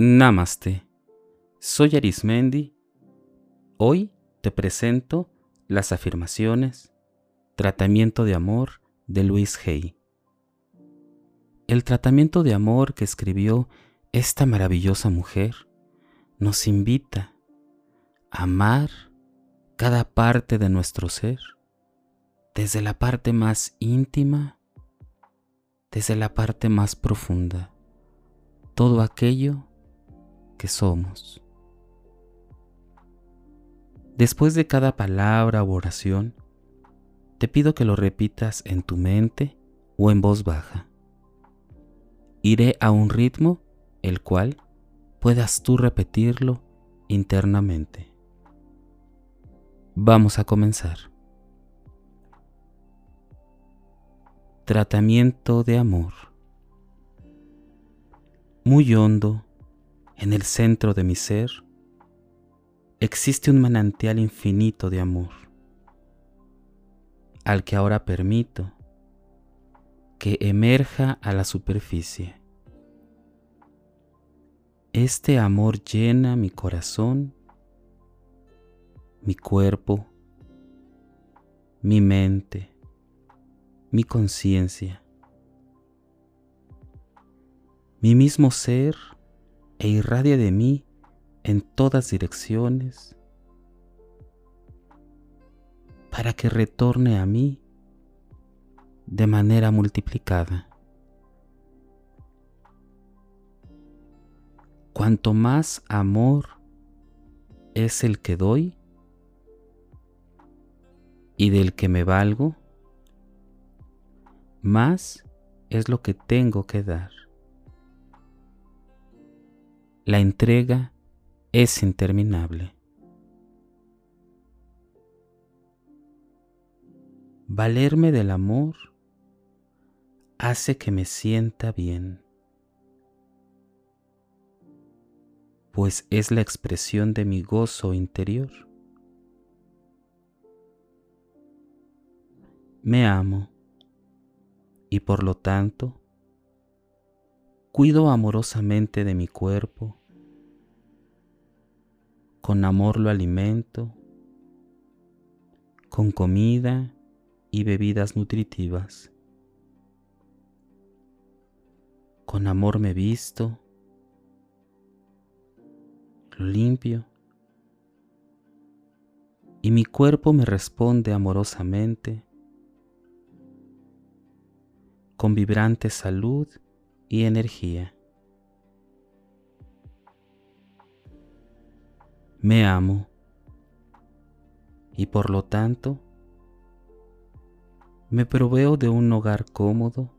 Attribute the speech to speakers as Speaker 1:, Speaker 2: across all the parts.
Speaker 1: Namaste. Soy Arismendi. Hoy te presento las afirmaciones Tratamiento de amor de Luis Hay. El tratamiento de amor que escribió esta maravillosa mujer nos invita a amar cada parte de nuestro ser, desde la parte más íntima, desde la parte más profunda, todo aquello que somos. Después de cada palabra o oración, te pido que lo repitas en tu mente o en voz baja. Iré a un ritmo el cual puedas tú repetirlo internamente. Vamos a comenzar. Tratamiento de amor. Muy hondo en el centro de mi ser existe un manantial infinito de amor, al que ahora permito que emerja a la superficie. Este amor llena mi corazón, mi cuerpo, mi mente, mi conciencia, mi mismo ser e irradia de mí en todas direcciones para que retorne a mí de manera multiplicada. Cuanto más amor es el que doy y del que me valgo, más es lo que tengo que dar. La entrega es interminable. Valerme del amor hace que me sienta bien, pues es la expresión de mi gozo interior. Me amo y por lo tanto cuido amorosamente de mi cuerpo, con amor lo alimento, con comida y bebidas nutritivas. Con amor me visto, lo limpio y mi cuerpo me responde amorosamente con vibrante salud y energía. Me amo y por lo tanto me proveo de un hogar cómodo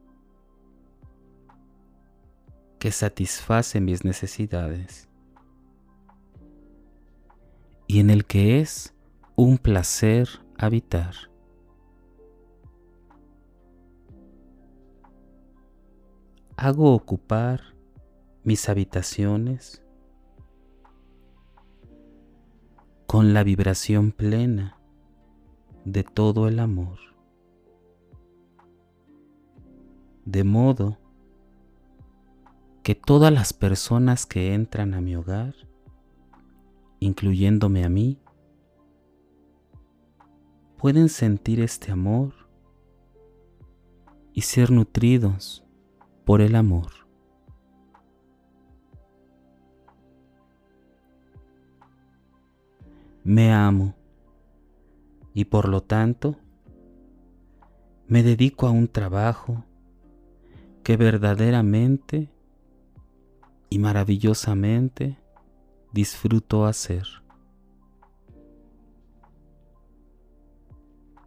Speaker 1: que satisface mis necesidades y en el que es un placer habitar. Hago ocupar mis habitaciones con la vibración plena de todo el amor. De modo que todas las personas que entran a mi hogar, incluyéndome a mí, pueden sentir este amor y ser nutridos por el amor. Me amo y por lo tanto me dedico a un trabajo que verdaderamente y maravillosamente disfruto hacer.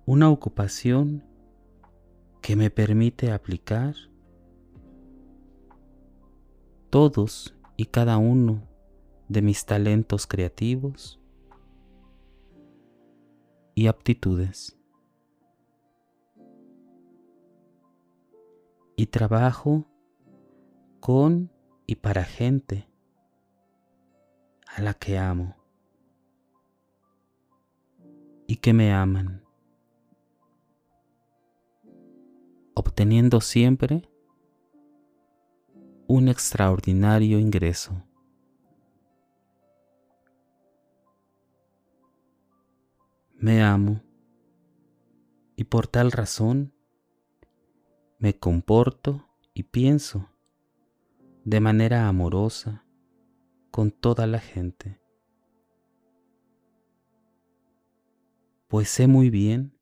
Speaker 1: Una ocupación que me permite aplicar todos y cada uno de mis talentos creativos y aptitudes. Y trabajo con y para gente a la que amo y que me aman, obteniendo siempre un extraordinario ingreso Me amo y por tal razón me comporto y pienso de manera amorosa con toda la gente. Pues sé muy bien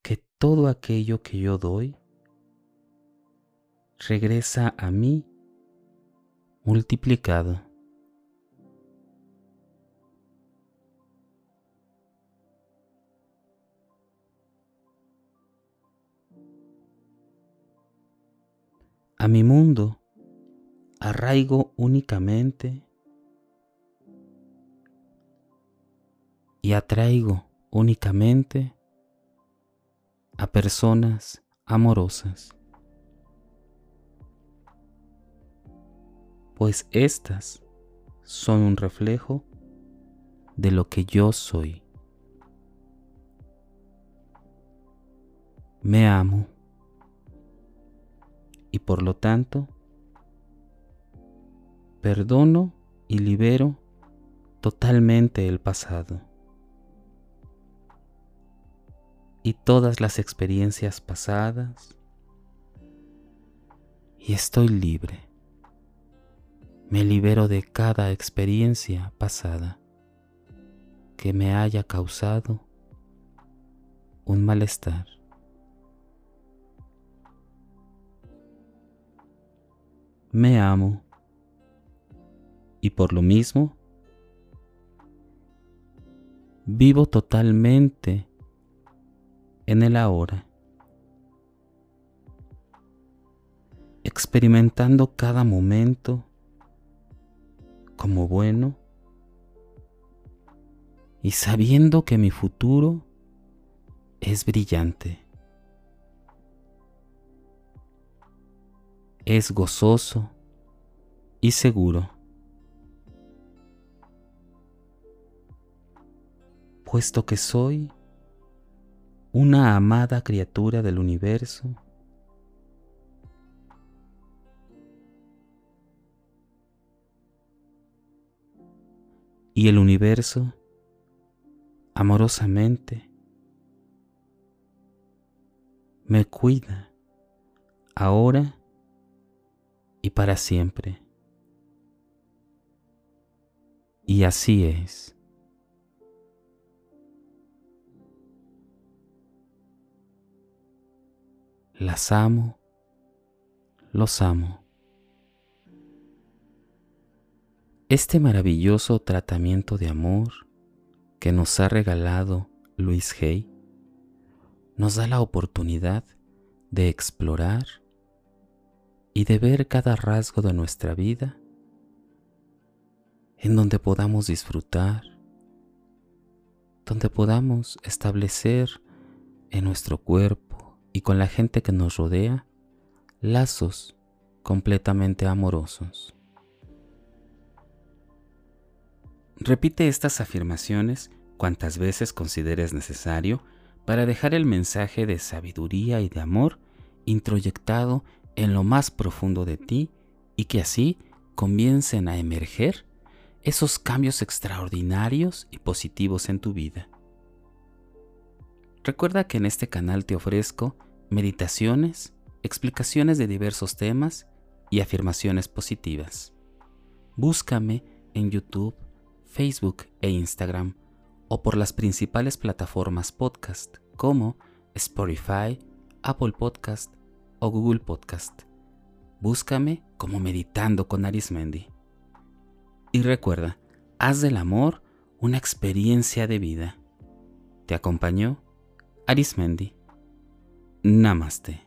Speaker 1: que todo aquello que yo doy regresa a mí multiplicado. A mi mundo arraigo únicamente y atraigo únicamente a personas amorosas. Pues estas son un reflejo de lo que yo soy. Me amo y por lo tanto perdono y libero totalmente el pasado y todas las experiencias pasadas y estoy libre. Me libero de cada experiencia pasada que me haya causado un malestar. Me amo. Y por lo mismo vivo totalmente en el ahora, experimentando cada momento como bueno y sabiendo que mi futuro es brillante, es gozoso y seguro. puesto que soy una amada criatura del universo, y el universo amorosamente me cuida ahora y para siempre. Y así es. las amo, los amo. Este maravilloso tratamiento de amor que nos ha regalado Luis Hay nos da la oportunidad de explorar y de ver cada rasgo de nuestra vida en donde podamos disfrutar, donde podamos establecer en nuestro cuerpo y con la gente que nos rodea lazos completamente amorosos. Repite estas afirmaciones cuantas veces consideres necesario para dejar el mensaje de sabiduría y de amor introyectado en lo más profundo de ti y que así comiencen a emerger esos cambios extraordinarios y positivos en tu vida. Recuerda que en este canal te ofrezco meditaciones, explicaciones de diversos temas y afirmaciones positivas. Búscame en YouTube, Facebook e Instagram o por las principales plataformas podcast como Spotify, Apple Podcast o Google Podcast. Búscame como Meditando con Arismendi. Y recuerda, haz del amor una experiencia de vida. Te acompañó Arismendi. Namaste.